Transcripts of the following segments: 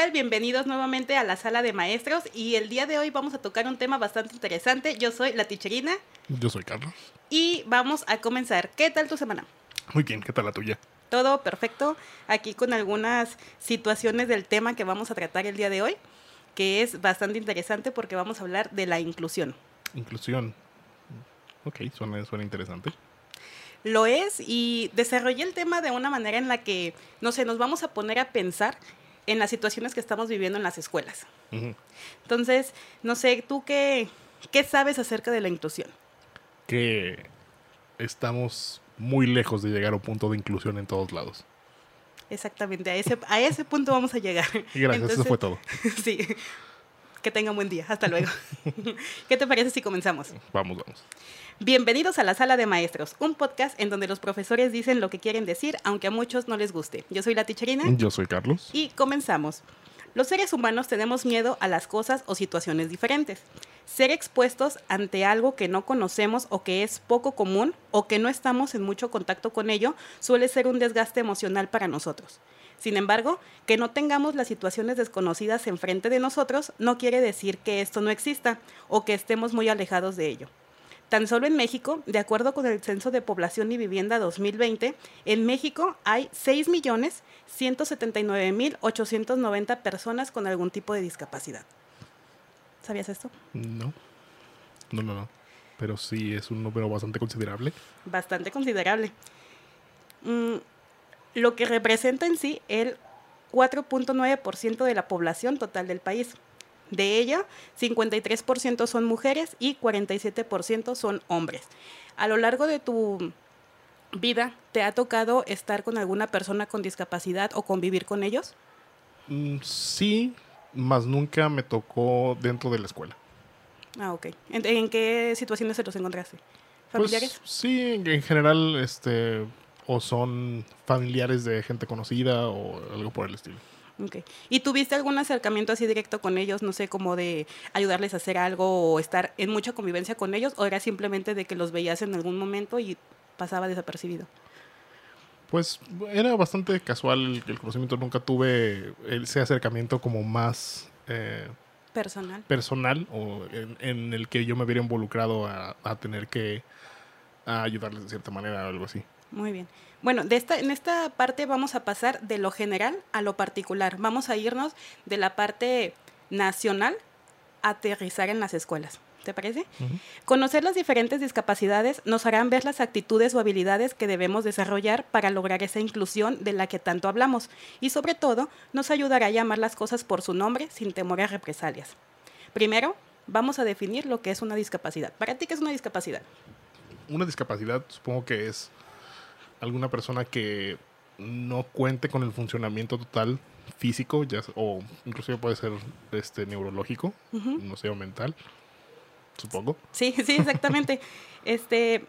tal? Bienvenidos nuevamente a la sala de maestros y el día de hoy vamos a tocar un tema bastante interesante. Yo soy la ticherina Yo soy Carlos. y vamos a comenzar. ¿Qué tal tu semana? Muy bien, ¿qué tal la tuya? Todo perfecto. Aquí con algunas situaciones del tema que vamos a tratar el día de hoy, que es bastante interesante porque vamos a hablar de la inclusión. Inclusión. Ok, suena, suena interesante. Lo es y desarrollé el tema de una manera en la que, no sé, nos vamos a poner a pensar en las situaciones que estamos viviendo en las escuelas. Entonces, no sé, ¿tú qué, qué sabes acerca de la inclusión? Que estamos muy lejos de llegar a un punto de inclusión en todos lados. Exactamente, a ese, a ese punto vamos a llegar. Y gracias, eso Entonces, fue todo. Sí, que tenga un buen día. Hasta luego. ¿Qué te parece si comenzamos? Vamos, vamos. Bienvenidos a la Sala de Maestros, un podcast en donde los profesores dicen lo que quieren decir, aunque a muchos no les guste. Yo soy la ticherina Yo soy Carlos. y comenzamos. Los seres humanos tenemos miedo a las cosas o situaciones diferentes. Ser expuestos ante algo que no conocemos o que es poco común o que no estamos en mucho contacto con ello suele ser un desgaste emocional para nosotros. Sin embargo, que no tengamos las situaciones desconocidas enfrente de nosotros no quiere decir que esto no exista o que estemos muy alejados de ello. Tan solo en México, de acuerdo con el Censo de Población y Vivienda 2020, en México hay 6.179.890 personas con algún tipo de discapacidad. ¿Sabías esto? No. No, no, no. Pero sí es un número bastante considerable. Bastante considerable. Mm, lo que representa en sí el 4.9% de la población total del país. De ella, 53% son mujeres y 47% son hombres. A lo largo de tu vida, ¿te ha tocado estar con alguna persona con discapacidad o convivir con ellos? Mm, sí, más nunca me tocó dentro de la escuela. Ah, ok. ¿En, en qué situaciones se los encontraste? ¿Familiares? Pues sí, en general, este, o son familiares de gente conocida o algo por el estilo. Ok. ¿Y tuviste algún acercamiento así directo con ellos, no sé, como de ayudarles a hacer algo o estar en mucha convivencia con ellos? ¿O era simplemente de que los veías en algún momento y pasaba desapercibido? Pues era bastante casual el, el conocimiento, nunca tuve ese acercamiento como más eh, Personal. personal o en, en el que yo me hubiera involucrado a, a tener que a ayudarles de cierta manera o algo así. Muy bien. Bueno, de esta, en esta parte vamos a pasar de lo general a lo particular. Vamos a irnos de la parte nacional a aterrizar en las escuelas. ¿Te parece? Conocer las diferentes discapacidades nos harán ver las actitudes o habilidades que debemos desarrollar para lograr esa inclusión de la que tanto hablamos y sobre todo nos ayudará a llamar las cosas por su nombre sin temor a represalias. Primero, vamos a definir lo que es una discapacidad. ¿Para ti qué es una discapacidad? Una discapacidad supongo que es alguna persona que no cuente con el funcionamiento total físico ya, o inclusive puede ser este neurológico, no sé, o mental, supongo. Sí, sí, exactamente. este,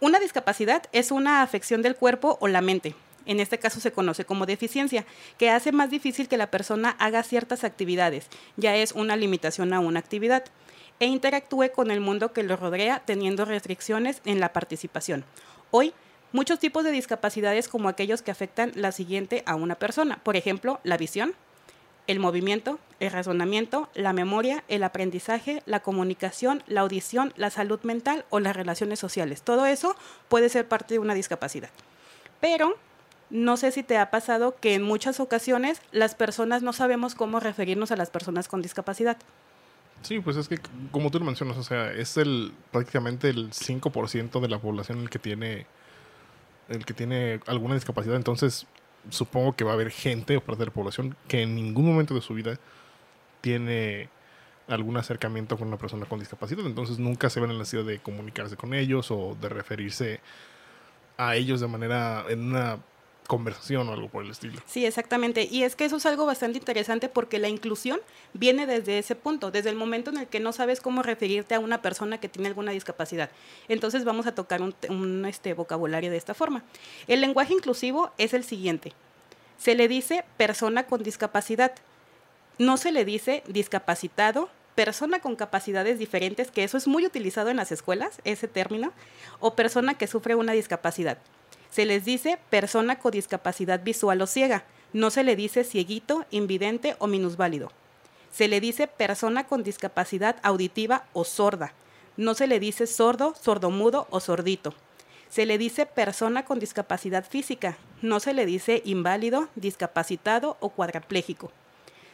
una discapacidad es una afección del cuerpo o la mente. En este caso se conoce como deficiencia, que hace más difícil que la persona haga ciertas actividades, ya es una limitación a una actividad, e interactúe con el mundo que lo rodea teniendo restricciones en la participación. Hoy, muchos tipos de discapacidades como aquellos que afectan la siguiente a una persona, por ejemplo, la visión, el movimiento, el razonamiento, la memoria, el aprendizaje, la comunicación, la audición, la salud mental o las relaciones sociales. Todo eso puede ser parte de una discapacidad. Pero no sé si te ha pasado que en muchas ocasiones las personas no sabemos cómo referirnos a las personas con discapacidad. Sí, pues es que como tú lo mencionas, o sea, es el prácticamente el 5% de la población el que tiene el que tiene alguna discapacidad, entonces supongo que va a haber gente o parte de la población que en ningún momento de su vida tiene algún acercamiento con una persona con discapacidad, entonces nunca se ven en la necesidad de comunicarse con ellos o de referirse a ellos de manera en una conversación o algo por el estilo. Sí, exactamente. Y es que eso es algo bastante interesante porque la inclusión viene desde ese punto, desde el momento en el que no sabes cómo referirte a una persona que tiene alguna discapacidad. Entonces vamos a tocar un, este, vocabulario de esta forma. El lenguaje inclusivo es el siguiente. Se le dice persona con discapacidad. No se le dice discapacitado, persona con capacidades diferentes, que eso es muy utilizado en las escuelas, ese término, o persona que sufre una discapacidad. Se les dice persona con discapacidad visual o ciega, No se le dice cieguito, invidente o minusválido. Se le dice persona con discapacidad auditiva o sorda. No se le dice sordo, sordomudo o sordito. Se le dice persona con discapacidad física. No se le dice inválido, discapacitado o cuadraplégico.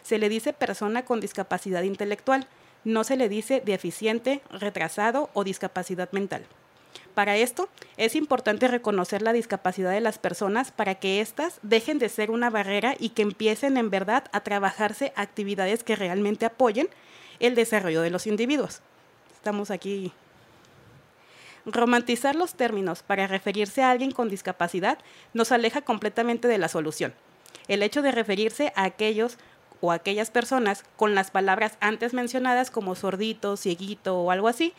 Se le dice persona con discapacidad intelectual. No se le dice deficiente, retrasado o discapacidad mental. Para esto, es importante reconocer la discapacidad de las personas para que éstas dejen de ser una barrera y que empiecen en verdad a trabajarse actividades que realmente apoyen el desarrollo de los individuos. Estamos aquí. Romantizar los términos para referirse a alguien con discapacidad nos aleja completamente de la solución. El hecho de referirse a aquellos o aquellas personas con las palabras antes mencionadas como sordito, cieguito o algo así,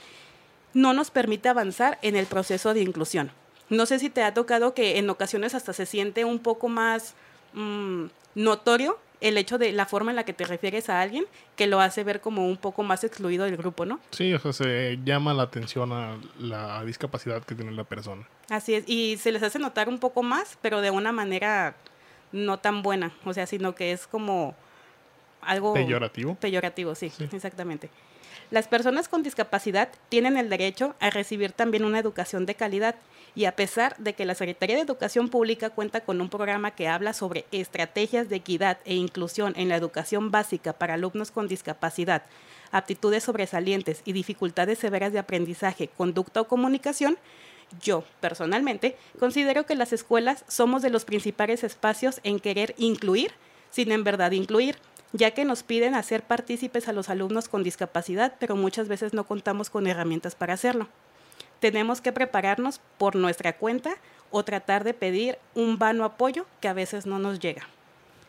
no nos permite avanzar en el proceso de inclusión. No sé si te ha tocado que en ocasiones hasta se siente un poco más mm, notorio el hecho de la forma en la que te refieres a alguien que lo hace ver como un poco más excluido del grupo, ¿no? Sí, o sea, se llama la atención a la discapacidad que tiene la persona. Así es, y se les hace notar un poco más, pero de una manera no tan buena, o sea, sino que es como algo... Peyorativo. Peyorativo, sí. exactamente. Las personas con discapacidad tienen el derecho a recibir también una educación de calidad y a pesar de que la Secretaría de Educación Pública cuenta con un programa que habla sobre estrategias de equidad e inclusión en la educación básica para alumnos con discapacidad, aptitudes sobresalientes y dificultades severas de aprendizaje, conducta o comunicación, yo, personalmente, considero que las escuelas somos de los principales espacios en querer incluir sin en verdad incluir ya que nos piden hacer partícipes a los alumnos con discapacidad, pero muchas veces no contamos con herramientas para hacerlo. Tenemos que prepararnos por nuestra cuenta o tratar de pedir un vano apoyo que a veces no nos llega.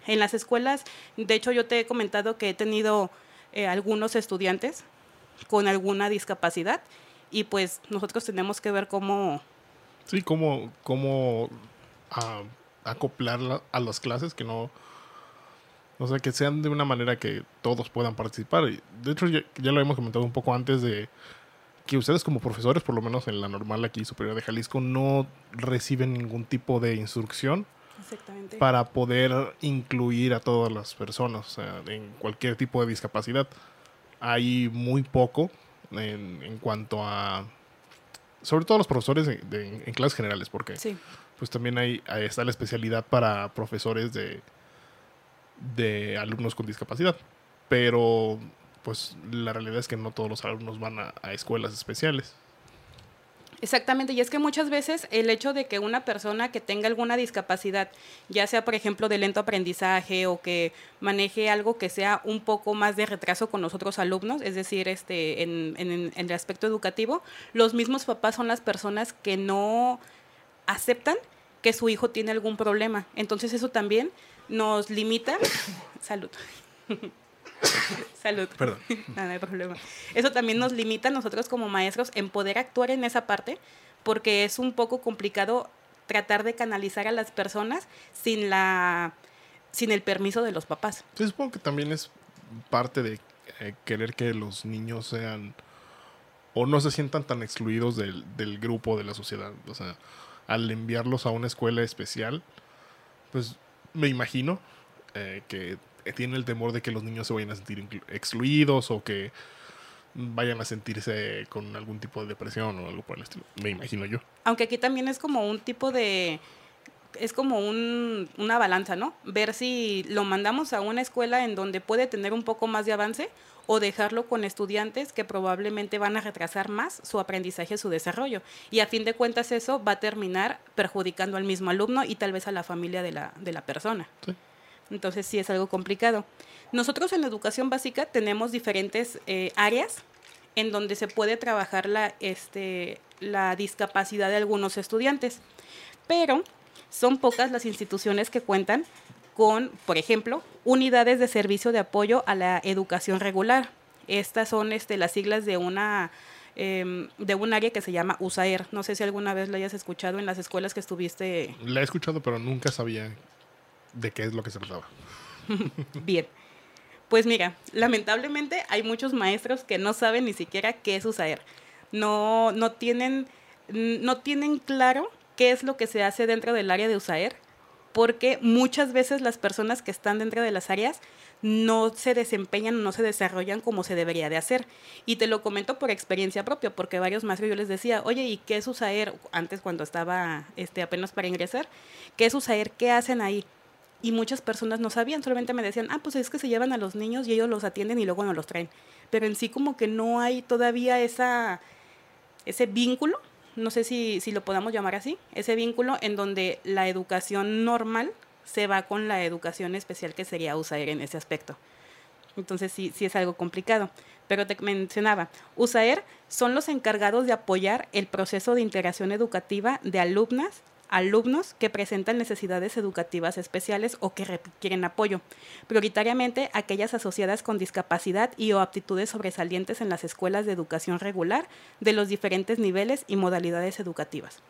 En las escuelas, de hecho yo te he comentado que he tenido eh, algunos estudiantes con alguna discapacidad y pues nosotros tenemos que ver cómo... Sí, cómo, cómo ah, acoplarla a las clases que no o sea, que sean de una manera que todos puedan participar. De hecho, ya, lo hemos comentado un poco antes de que ustedes como profesores, por lo menos en la normal aquí superior de Jalisco, no reciben ningún tipo de instrucción para poder incluir a todas las personas, o sea, en cualquier tipo de discapacidad. Hay muy poco en, cuanto a, sobre todo los profesores en clases generales, porque pues también hay, está la especialidad para profesores de de alumnos con discapacidad. Pero pues la realidad es que no todos los alumnos van a, escuelas especiales. Exactamente, y es que muchas veces el hecho de que una persona que tenga alguna discapacidad, ya sea por ejemplo de lento aprendizaje o que maneje algo que sea un poco más de retraso con los otros alumnos, es decir, este, en, en el aspecto educativo, los mismos papás son las personas que no aceptan que su hijo tiene algún problema. Entonces eso también nos limita. Salud. Salud. Perdón. no, hay problema. Eso también nos limita a nosotros como maestros en poder actuar en esa parte, porque es un poco complicado tratar de canalizar a las personas sin la sin el permiso de los papás. Sí, supongo que también es parte de eh, querer que los niños sean o no se sientan tan excluidos del, del grupo de la sociedad. O sea, al enviarlos a una escuela especial, pues me imagino eh, que tiene el temor de que los niños se vayan a sentir excluidos o que vayan a sentirse con algún tipo de depresión o algo por el estilo. Me imagino yo. Aunque aquí también es como un tipo de... Es como un, una balanza, ¿no? Ver si lo mandamos a una escuela en donde puede tener un poco más de avance o dejarlo con estudiantes que probablemente van a retrasar más su aprendizaje, su desarrollo. Y a fin de cuentas eso va a terminar perjudicando al mismo alumno y tal vez a la familia de la, de la persona. Entonces sí es algo complicado. Nosotros en educación básica tenemos diferentes eh, áreas en donde se puede trabajar la, este, la discapacidad de algunos estudiantes, pero son pocas las instituciones que cuentan con, por ejemplo, unidades de servicio de apoyo a la educación regular. Estas son este, las siglas de una em, de un área que se llama USAER. No sé si alguna vez la hayas escuchado en las escuelas que estuviste. La he escuchado, pero nunca sabía de qué es lo que se trataba. Bien. Pues mira, lamentablemente hay muchos maestros que no saben ni siquiera qué es USAER. No, no, tienen, no tienen claro qué es lo que se hace dentro del área de USAER porque muchas veces las personas que están dentro de las áreas no se desempeñan, no se desarrollan como se debería de hacer. Y te lo comento por experiencia propia, porque varios maestros yo les decía, oye, ¿y qué es USAER? Antes cuando estaba este, apenas para ingresar, ¿qué es USAER? ¿Qué hacen ahí? Y muchas personas no sabían, solamente me decían, ah, pues es que se llevan a los niños y ellos los atienden y luego no los traen. Pero en sí como que no hay todavía esa, ese vínculo, no sé si, si lo podamos llamar así, ese vínculo en donde la educación normal se va con la educación especial que sería USAER en ese aspecto. Entonces sí, sí es algo complicado. Pero te mencionaba, USAER son los encargados de apoyar el proceso de integración educativa de alumnas, alumnos que presentan necesidades educativas especiales o que requieren apoyo, prioritariamente aquellas asociadas con discapacidad y o aptitudes sobresalientes en las escuelas de educación regular de los diferentes niveles y modalidades educativas.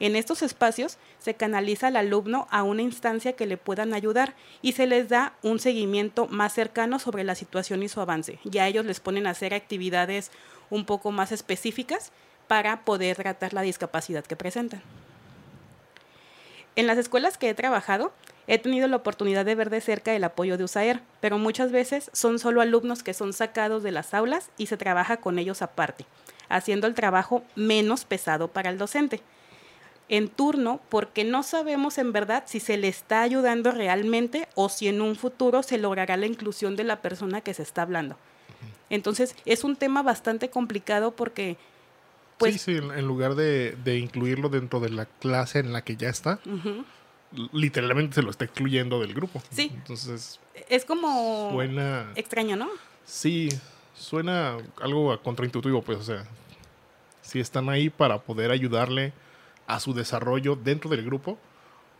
En estos espacios se canaliza al alumno a una instancia que le puedan ayudar y se les da un seguimiento más cercano sobre la situación y su avance. Ya ellos les ponen a hacer actividades un poco más específicas para poder tratar la discapacidad que presentan. En las escuelas que he trabajado, he tenido la oportunidad de ver de cerca el apoyo de USAER, pero muchas veces son solo alumnos que son sacados de las aulas y se trabaja con ellos aparte, haciendo el trabajo menos pesado para el docente en turno porque no sabemos en verdad si se le está ayudando realmente o si en un futuro se logrará la inclusión de la persona que se está hablando. Entonces, es un tema bastante complicado porque... Pues, sí, sí, en lugar de, incluirlo dentro de la clase en la que ya está, literalmente se lo está excluyendo del grupo. Sí. Entonces... Es como... Suena... Extraño, ¿no? Sí, suena algo contraintuitivo, pues, o sea, si están ahí para poder ayudarle a su desarrollo dentro del grupo,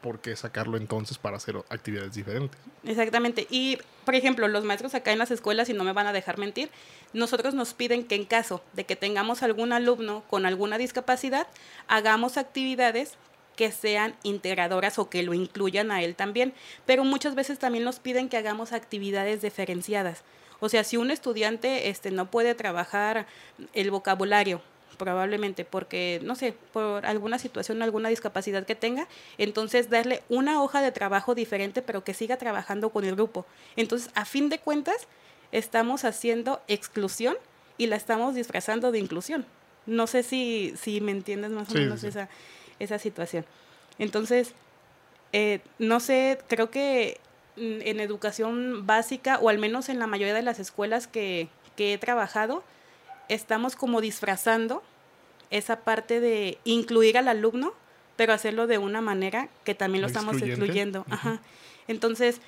¿por qué sacarlo entonces para hacer actividades diferentes? Exactamente. Y, por ejemplo, los maestros acá en las escuelas, y no me van a dejar mentir, nosotros nos piden que en caso de que tengamos algún alumno con alguna discapacidad, hagamos actividades que sean integradoras o que lo incluyan a él también. Pero muchas veces también nos piden que hagamos actividades diferenciadas. O sea, si un estudiante este, no puede trabajar el vocabulario probablemente porque, no sé, por alguna situación, alguna discapacidad que tenga, entonces darle una hoja de trabajo diferente, pero que siga trabajando con el grupo. Entonces, a fin de cuentas, estamos haciendo exclusión y la estamos disfrazando de inclusión. No sé si, si me entiendes más o menos Esa, esa situación. Entonces, eh, no sé, creo que en educación básica, o al menos en la mayoría de las escuelas que, que he trabajado, estamos como disfrazando esa parte de incluir al alumno, pero hacerlo de una manera que también lo estamos excluyendo. Entonces,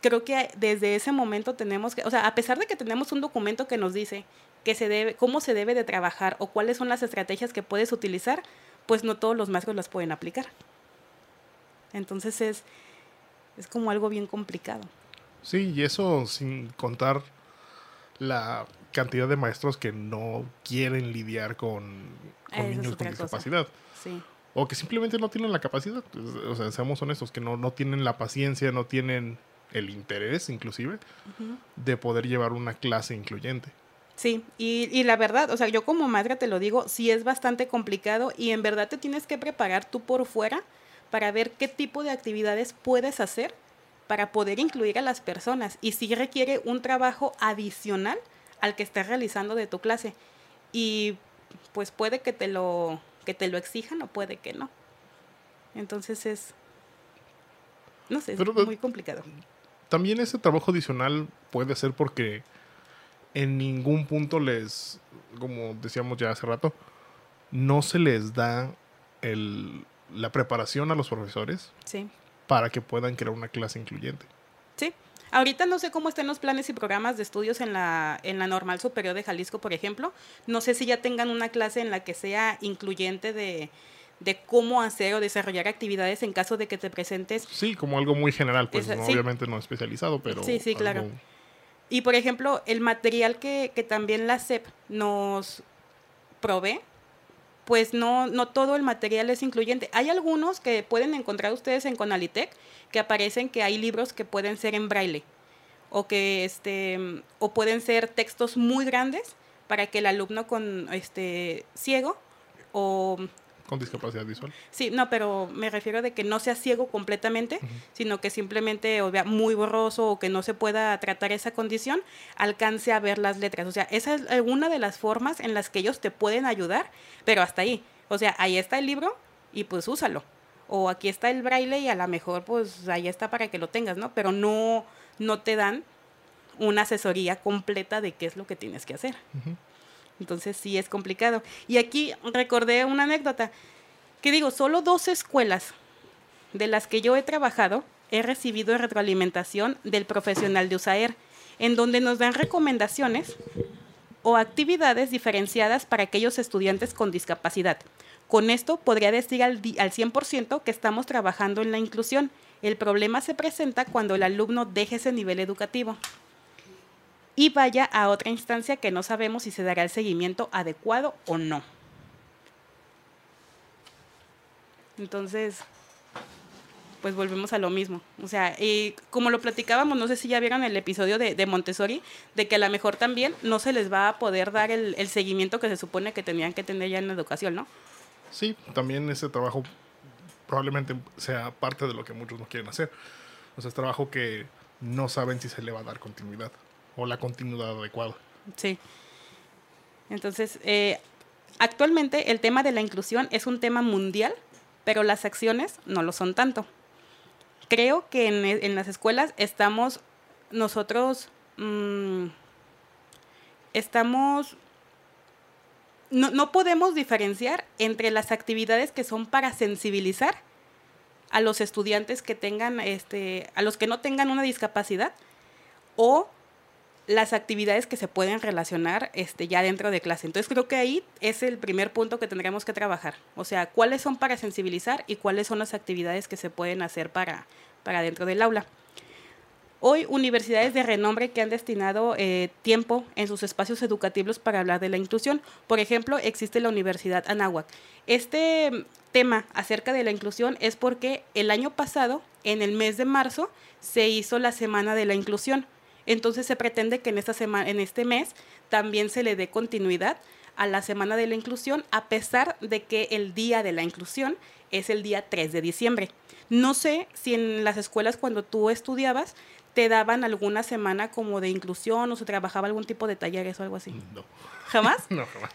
creo que desde ese momento tenemos que, o sea, a pesar de que tenemos un documento que nos dice que se debe, cómo se debe de trabajar o cuáles son las estrategias que puedes utilizar, pues no todos los maestros las pueden aplicar. Entonces es, es como algo bien complicado. Sí, y eso sin contar la cantidad de maestros que no quieren lidiar con, niños con discapacidad. O que simplemente no tienen la capacidad. O sea, seamos honestos, que no, no tienen la paciencia, no tienen el interés inclusive de poder llevar una clase incluyente. Sí, y, y, la verdad, o sea, yo como madre te lo digo, sí es bastante complicado y en verdad te tienes que preparar tú por fuera para ver qué tipo de actividades puedes hacer para poder incluir a las personas y sí requiere un trabajo adicional al que estés realizando de tu clase. Y pues puede que te lo, que te lo exijan o puede que no. Entonces es, no sé, es muy complicado. También ese trabajo adicional puede ser porque en ningún punto les, como decíamos ya hace rato, no se les da el, la preparación a los profesores sí. para que puedan crear una clase incluyente. Ahorita no sé cómo estén los planes y programas de estudios en la, en la Normal Superior de Jalisco, por ejemplo. No sé si ya tengan una clase en la que sea incluyente de, cómo hacer o desarrollar actividades en caso de que te presentes. Sí, como algo muy general, pues obviamente no especializado, pero... Sí, sí, claro. Y por ejemplo, el material que, que también la SEP nos provee, pues no, no todo el material es incluyente. Hay algunos que pueden encontrar ustedes en Conalitec que aparecen que hay libros que pueden ser en braille o que este o pueden ser textos muy grandes para que el alumno con este ciego o con discapacidad visual. Sí, no, pero me refiero de que no sea ciego completamente, sino que simplemente o vea muy borroso o que no se pueda tratar esa condición, alcance a ver las letras. O sea, esa es una de las formas en las que ellos te pueden ayudar, pero hasta ahí. O sea, ahí está el libro y pues úsalo. O aquí está el braille y a lo mejor pues ahí está para que lo tengas, ¿no? Pero no, no te dan una asesoría completa de qué es lo que tienes que hacer. Entonces sí es complicado. Y aquí recordé una anécdota, que digo, solo dos escuelas de las que yo he trabajado he recibido retroalimentación del profesional de USAER, en donde nos dan recomendaciones o actividades diferenciadas para aquellos estudiantes con discapacidad. Con esto podría decir al, al 100% que estamos trabajando en la inclusión. El problema se presenta cuando el alumno deje ese nivel educativo y vaya a otra instancia que no sabemos si se dará el seguimiento adecuado o no. Entonces, pues volvemos a lo mismo. O sea, y como lo platicábamos, no sé si ya vieron el episodio de, Montessori, de que a lo mejor también no se les va a poder dar el, seguimiento que se supone que tenían que tener ya en la educación, ¿no? Sí, también ese trabajo probablemente sea parte de lo que muchos no quieren hacer. O sea, es trabajo que no saben si se le va a dar continuidad la continuidad adecuada. Sí. Entonces, eh, actualmente el tema de la inclusión es un tema mundial, pero las acciones no lo son tanto. Creo que en, en las escuelas estamos nosotros, mmm, estamos, no, no podemos diferenciar entre las actividades que son para sensibilizar a los estudiantes que tengan, este, a los que no tengan una discapacidad, o las actividades que se pueden relacionar este, ya dentro de clase. Entonces creo que ahí es el primer punto que tendríamos que trabajar. O sea, cuáles son para sensibilizar y cuáles son las actividades que se pueden hacer para, para dentro del aula. Hoy, universidades de renombre que han destinado eh, tiempo en sus espacios educativos para hablar de la inclusión. Por ejemplo, existe la Universidad Anáhuac. Este tema acerca de la inclusión es porque el año pasado, en el mes de marzo, se hizo la Semana de la Inclusión entonces se pretende que en, esta semana, en este mes también se le dé continuidad a la Semana de la Inclusión, a pesar de que el Día de la Inclusión es el día 3 de diciembre. No sé si en las escuelas cuando tú estudiabas te daban alguna semana como de inclusión o se trabajaba algún tipo de talleres o algo así. No. ¿Jamás? no, jamás.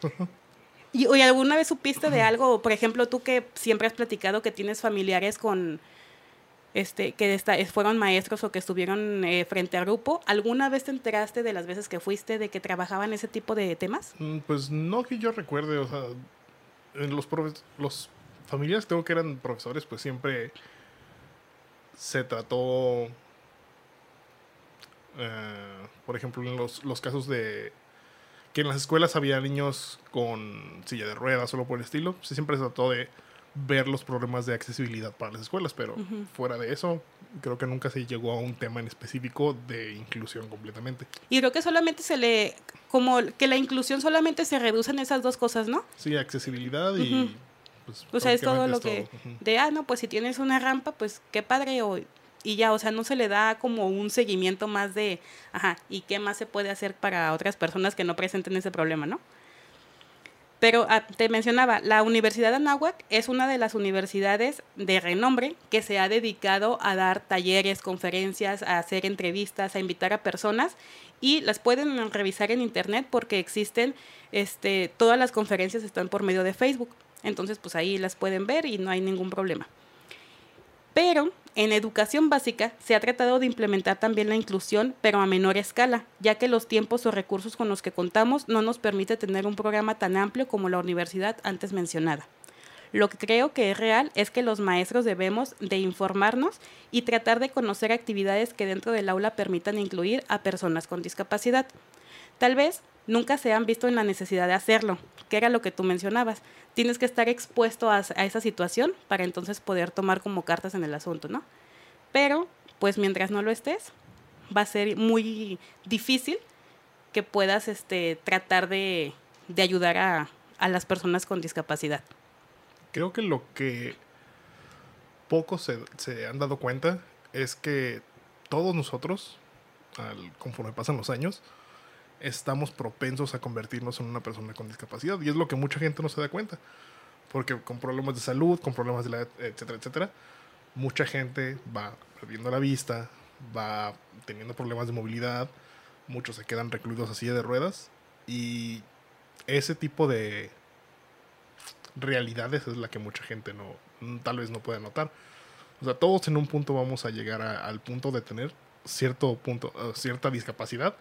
¿Y, ¿Y alguna vez supiste de algo? Por ejemplo, tú que siempre has platicado que tienes familiares con, este, que fueron maestros o que estuvieron eh, frente al grupo. ¿Alguna vez te enteraste de las veces que fuiste de que trabajaban ese tipo de temas? Mm, pues no que yo recuerde, o sea, los, los familiares tengo que eran profesores, pues siempre se trató, eh, por ejemplo, en los, casos de que en las escuelas había niños con silla de ruedas, solo por el estilo, siempre se trató de ver los problemas de accesibilidad para las escuelas, pero fuera de eso, creo que nunca se llegó a un tema en específico de inclusión completamente. Y creo que solamente se le, como que la inclusión solamente se reduce en esas dos cosas, ¿no? Sí, accesibilidad y... Pues, o sea, es todo lo que... De, ah, no, pues si tienes una rampa, pues qué padre, o, y ya, o sea, no se le da como un seguimiento más de, ajá, ¿y qué más se puede hacer para otras personas que no presenten ese problema, ¿no? Pero ah, te mencionaba, la Universidad de Anáhuac es una de las universidades de renombre que se ha dedicado a dar talleres, conferencias, a hacer entrevistas, a invitar a personas y las pueden revisar en internet porque existen, este, todas las conferencias están por medio de Facebook. Entonces, pues ahí las pueden ver y no hay ningún problema. Pero en educación básica se ha tratado de implementar también la inclusión, pero a menor escala, ya que los tiempos o recursos con los que contamos no nos permite tener un programa tan amplio como la universidad antes mencionada. Lo que creo que es real es que los maestros debemos de informarnos y tratar de conocer actividades que dentro del aula permitan incluir a personas con discapacidad. Tal vez nunca se han visto en la necesidad de hacerlo, que era lo que tú mencionabas. Tienes que estar expuesto a, esa situación para entonces poder tomar como cartas en el asunto, ¿no? Pero, pues mientras no lo estés, va a ser muy difícil que puedas este, tratar de, ayudar a, las personas con discapacidad. Creo que lo que pocos se, se han dado cuenta es que todos nosotros, al, conforme pasan los años, estamos propensos a convertirnos en una persona con discapacidad. Y es lo que mucha gente no se da cuenta. Porque con problemas de salud, con problemas de la, etcétera, etcétera, mucha gente va perdiendo la vista, va teniendo problemas de movilidad, muchos se quedan recluidos así de ruedas y ese tipo de realidades es la que mucha gente no tal vez no puede notar. O sea, todos en un punto vamos a llegar al punto de tener cierto punto, eh, cierta discapacidad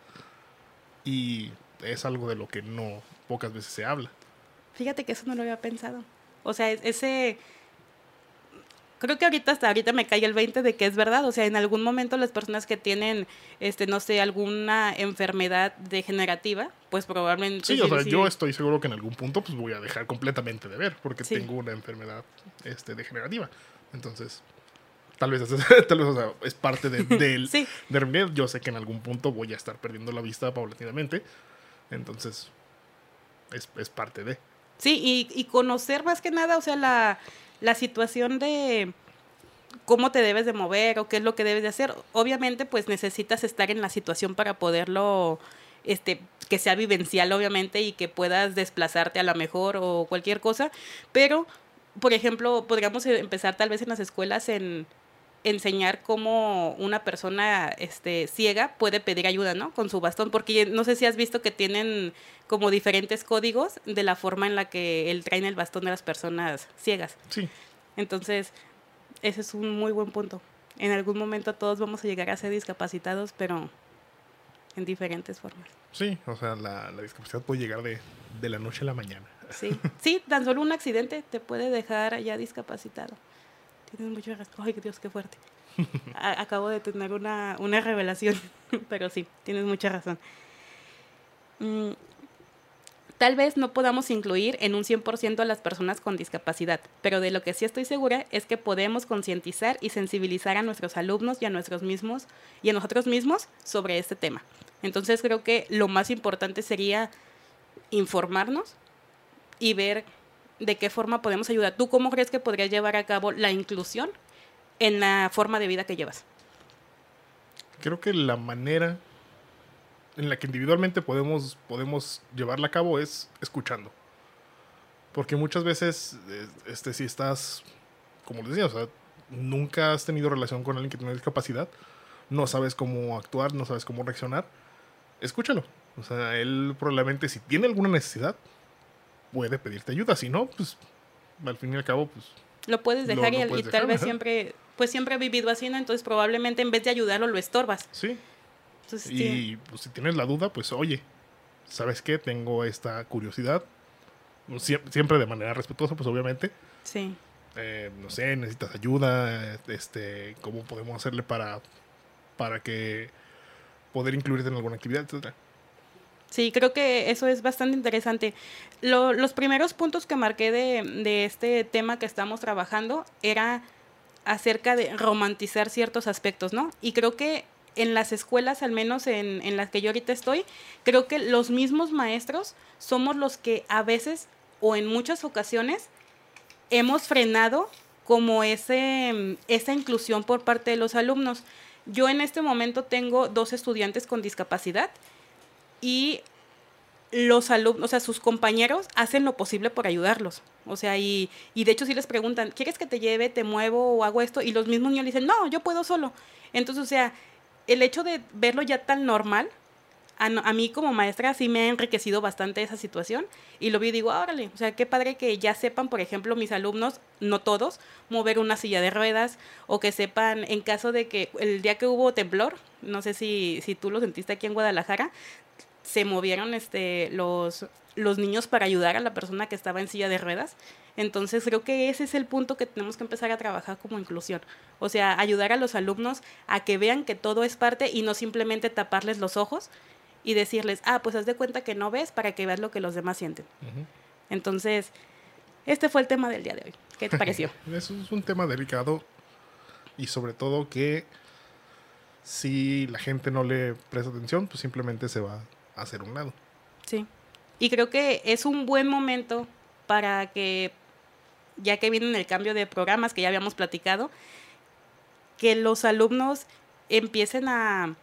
y es algo de lo que no pocas veces se habla. Fíjate que eso no lo había pensado. O sea, ese creo que ahorita hasta ahorita me cae el 20 de que es verdad, o sea, en algún momento las personas que tienen este no sé, alguna enfermedad degenerativa, pues probablemente Sí, o sea, yo estoy seguro que en algún punto pues voy a dejar completamente de ver porque tengo una enfermedad este degenerativa. Entonces, tal vez, tal vez o sea, es parte de, del, sí. de Yo sé que en algún punto voy a estar perdiendo la vista paulatinamente. Entonces, es, es parte de. Sí, y, y, conocer más que nada, o sea, la, la situación de cómo te debes de mover o qué es lo que debes de hacer. Obviamente, pues necesitas estar en la situación para poderlo, este, que sea vivencial, obviamente, y que puedas desplazarte a la mejor o cualquier cosa. Pero, por ejemplo, podríamos empezar tal vez en las escuelas en enseñar cómo una persona este, ciega puede pedir ayuda, ¿no? Con su bastón, porque no sé si has visto que tienen como diferentes códigos de la forma en la que él trae el bastón de las personas ciegas. Sí. Entonces, ese es un muy buen punto. En algún momento todos vamos a llegar a ser discapacitados, pero en diferentes formas. Sí, o sea, la, discapacidad puede llegar de, de, la noche a la mañana. Sí, sí, tan solo un accidente te puede dejar ya discapacitado. Tienes mucho razón. Ay, Dios, qué fuerte. acabo de tener una, una revelación, pero sí, tienes mucha razón. Mm, tal vez no podamos incluir en un 100% a las personas con discapacidad, pero de lo que sí estoy segura es que podemos concientizar y sensibilizar a nuestros alumnos y a nuestros mismos y a nosotros mismos sobre este tema. Entonces creo que lo más importante sería informarnos y ver de qué forma podemos ayudar. ¿Tú cómo crees que podrías llevar a cabo la inclusión en la forma de vida que llevas? Creo que la manera en la que individualmente podemos, podemos llevarla a cabo es escuchando. Porque muchas veces, eh, este, si estás, como les decía, o nunca has tenido relación con alguien que tiene discapacidad, no sabes cómo actuar, no sabes cómo reaccionar, escúchalo. O sea, él probablemente si tiene alguna necesidad, puede pedirte ayuda. Si no, pues al fin y al cabo, pues... Lo puedes dejar y, tal vez siempre, pues siempre ha vivido así, ¿no? Entonces probablemente en vez de ayudarlo lo estorbas. Sí. y pues, si tienes la duda, pues oye, ¿sabes qué? Tengo esta curiosidad. siempre de manera respetuosa, pues obviamente. Sí. Eh, no sé, necesitas ayuda, este, cómo podemos hacerle para, para que poder incluirte en alguna actividad, etcétera. Sí, creo que eso es bastante interesante. los primeros puntos que marqué de, este tema que estamos trabajando era acerca de romantizar ciertos aspectos, ¿no? Y creo que en las escuelas, al menos en, en las que yo ahorita estoy, creo que los mismos maestros somos los que a veces o en muchas ocasiones hemos frenado como ese, esa inclusión por parte de los alumnos. Yo en este momento tengo dos estudiantes con discapacidad y los alumnos, o sea, sus compañeros hacen lo posible por ayudarlos. O sea, y, y de hecho si les preguntan, ¿quieres que te lleve, te muevo o hago esto? Y los mismos niños dicen, no, yo puedo solo. Entonces, o sea, el hecho de verlo ya tan normal, a, a, mí como maestra sí me ha enriquecido bastante esa situación y lo vi y digo, órale, o sea, qué padre que ya sepan, por ejemplo, mis alumnos, no todos, mover una silla de ruedas o que sepan en caso de que el día que hubo temblor, no sé si, si tú lo sentiste aquí en Guadalajara, se movieron este, los, los niños para ayudar a la persona que estaba en silla de ruedas. Entonces creo que ese es el punto que tenemos que empezar a trabajar como inclusión. O sea, ayudar a los alumnos a que vean que todo es parte y no simplemente taparles los ojos y decirles, ah, pues haz de cuenta que no ves para que veas lo que los demás sienten. Entonces, este fue el tema del día de hoy. ¿Qué te pareció? Eso es un tema delicado y sobre todo que si la gente no le presta atención, pues simplemente se va hacer un lado. Sí. Y creo que es un buen momento para que, ya que viene el cambio de programas que ya habíamos platicado, que los alumnos empiecen a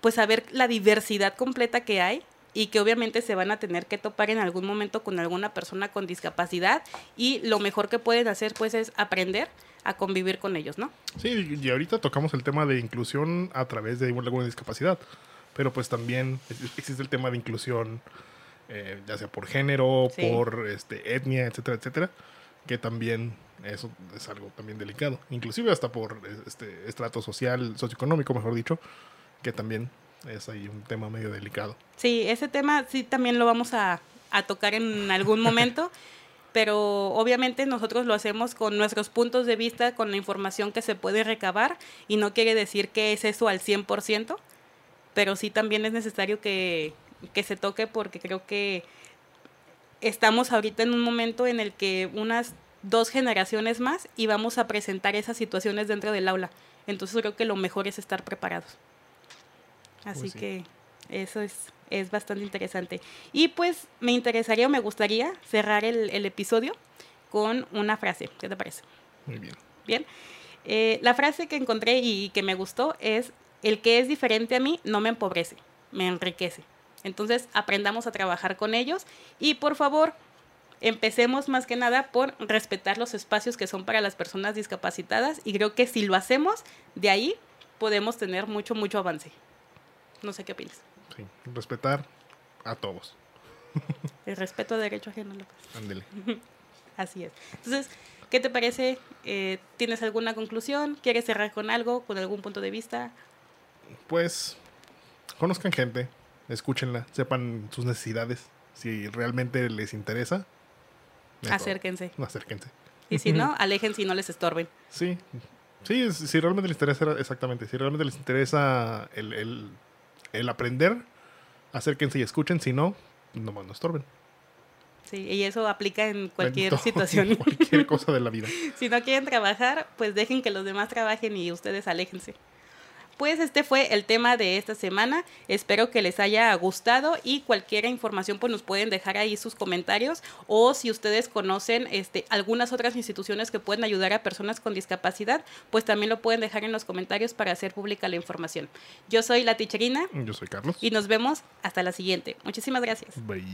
pues a ver la diversidad completa que hay y que obviamente se van a tener que topar en algún momento con alguna persona con discapacidad y lo mejor que pueden hacer pues es aprender a convivir con ellos, ¿no? Sí, y ahorita tocamos el tema de inclusión a través de alguna discapacidad, pero pues también existe el tema de inclusión eh, ya sea por género, por este, etnia, etcétera, etcétera, que también eso es algo también delicado, inclusive hasta por este estrato social, socioeconómico, mejor dicho, que también es ahí un tema medio delicado. Sí, ese tema sí también lo vamos a, a tocar en algún momento. pero obviamente nosotros lo hacemos con nuestros puntos de vista, con la información que se puede recabar y no quiere decir que es eso al 100%, pero sí también es necesario que, que se toque porque creo que estamos ahorita en un momento en el que unas dos generaciones más y vamos a presentar esas situaciones dentro del aula. Entonces creo que lo mejor es estar preparados. Así pues que eso es, es bastante interesante. Y pues me interesaría o me gustaría cerrar el, el episodio con una frase. ¿Qué te parece? Muy bien. Bien. Eh, la frase que encontré y que me gustó es, el que es diferente a mí no me empobrece, me enriquece. Entonces aprendamos a trabajar con ellos y por favor empecemos más que nada por respetar los espacios que son para las personas discapacitadas y creo que si lo hacemos, de ahí podemos tener mucho, mucho avance. No sé qué opinas. Sí, respetar a todos. El respeto a derecho ajeno. Ándele. Así es. Entonces, ¿qué te parece? Eh, ¿Tienes alguna conclusión? ¿Quieres cerrar con algo, con algún punto de vista? Pues, conozcan gente, escúchenla, sepan sus necesidades. Si realmente les interesa, acérquense. acérquense. Y si no, aléjense y no les estorben. Sí, sí, si realmente les interesa, exactamente, si realmente les interesa el, el, aprender, acérquense y escuchen, si no, no, no estorben. Sí, y eso aplica en cualquier situación. cualquier cosa de la vida. si no quieren trabajar, pues dejen que los demás trabajen y ustedes aléjense pues este fue el tema de esta semana. Espero que les haya gustado y cualquier información pues nos pueden dejar ahí sus comentarios o si ustedes conocen este, algunas otras instituciones que pueden ayudar a personas con discapacidad, pues también lo pueden dejar en los comentarios para hacer pública la información. Yo soy la Ticherina. Yo soy Carlos. Y nos vemos hasta la siguiente. Muchísimas gracias. Bye.